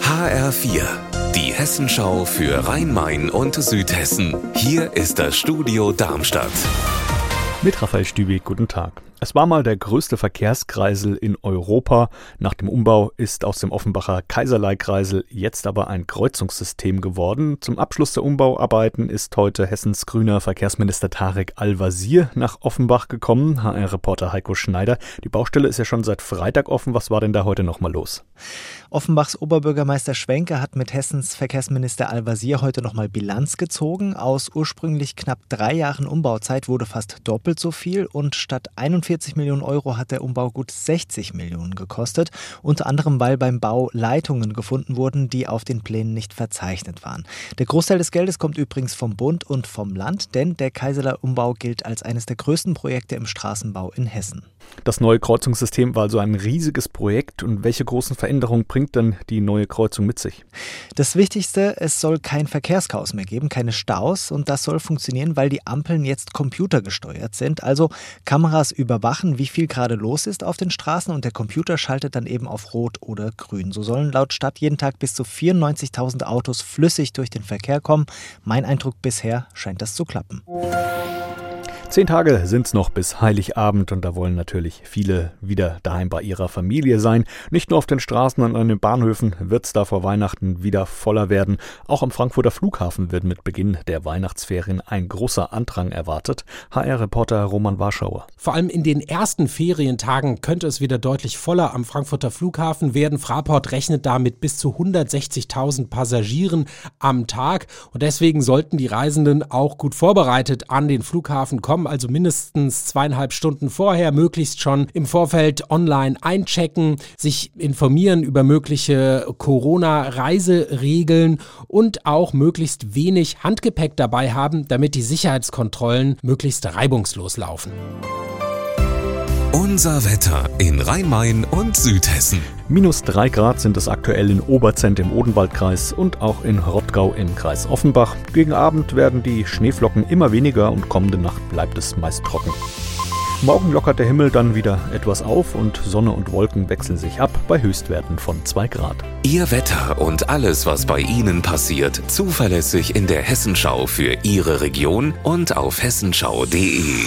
HR4, die Hessenschau für Rhein-Main und Südhessen. Hier ist das Studio Darmstadt. Mit Raphael Stübig, guten Tag. Es war mal der größte Verkehrskreisel in Europa. Nach dem Umbau ist aus dem Offenbacher Kaiserleikreisel jetzt aber ein Kreuzungssystem geworden. Zum Abschluss der Umbauarbeiten ist heute Hessens grüner Verkehrsminister Tarek Al-Wazir nach Offenbach gekommen. HR-Reporter Heiko Schneider. Die Baustelle ist ja schon seit Freitag offen. Was war denn da heute nochmal los? Offenbachs Oberbürgermeister Schwenke hat mit Hessens Verkehrsminister Al-Wazir heute nochmal Bilanz gezogen. Aus ursprünglich knapp drei Jahren Umbauzeit wurde fast doppelt so viel und statt 41 45 Millionen Euro hat der Umbau gut 60 Millionen gekostet, unter anderem weil beim Bau Leitungen gefunden wurden, die auf den Plänen nicht verzeichnet waren. Der Großteil des Geldes kommt übrigens vom Bund und vom Land, denn der Kaiserler Umbau gilt als eines der größten Projekte im Straßenbau in Hessen. Das neue Kreuzungssystem war also ein riesiges Projekt. Und welche großen Veränderungen bringt dann die neue Kreuzung mit sich? Das Wichtigste, es soll kein Verkehrschaos mehr geben, keine Staus. Und das soll funktionieren, weil die Ampeln jetzt computergesteuert sind. Also Kameras überwachen, wie viel gerade los ist auf den Straßen und der Computer schaltet dann eben auf Rot oder Grün. So sollen laut Stadt jeden Tag bis zu 94.000 Autos flüssig durch den Verkehr kommen. Mein Eindruck bisher scheint das zu klappen. Zehn Tage sind es noch bis Heiligabend und da wollen natürlich viele wieder daheim bei ihrer Familie sein. Nicht nur auf den Straßen und an den Bahnhöfen wird es da vor Weihnachten wieder voller werden. Auch am Frankfurter Flughafen wird mit Beginn der Weihnachtsferien ein großer Andrang erwartet. HR-Reporter Roman Warschauer. Vor allem in den ersten Ferientagen könnte es wieder deutlich voller am Frankfurter Flughafen werden. Fraport rechnet damit bis zu 160.000 Passagieren am Tag und deswegen sollten die Reisenden auch gut vorbereitet an den Flughafen kommen kommen, also mindestens zweieinhalb Stunden vorher, möglichst schon im Vorfeld online einchecken, sich informieren über mögliche Corona-Reiseregeln und auch möglichst wenig Handgepäck dabei haben, damit die Sicherheitskontrollen möglichst reibungslos laufen. Unser Wetter in Rhein-Main und Südhessen. Minus 3 Grad sind es aktuell in Oberzent im Odenwaldkreis und auch in Rottgau im Kreis Offenbach. Gegen Abend werden die Schneeflocken immer weniger und kommende Nacht bleibt es meist trocken. Morgen lockert der Himmel dann wieder etwas auf und Sonne und Wolken wechseln sich ab bei Höchstwerten von 2 Grad. Ihr Wetter und alles, was bei Ihnen passiert, zuverlässig in der Hessenschau für Ihre Region und auf hessenschau.de.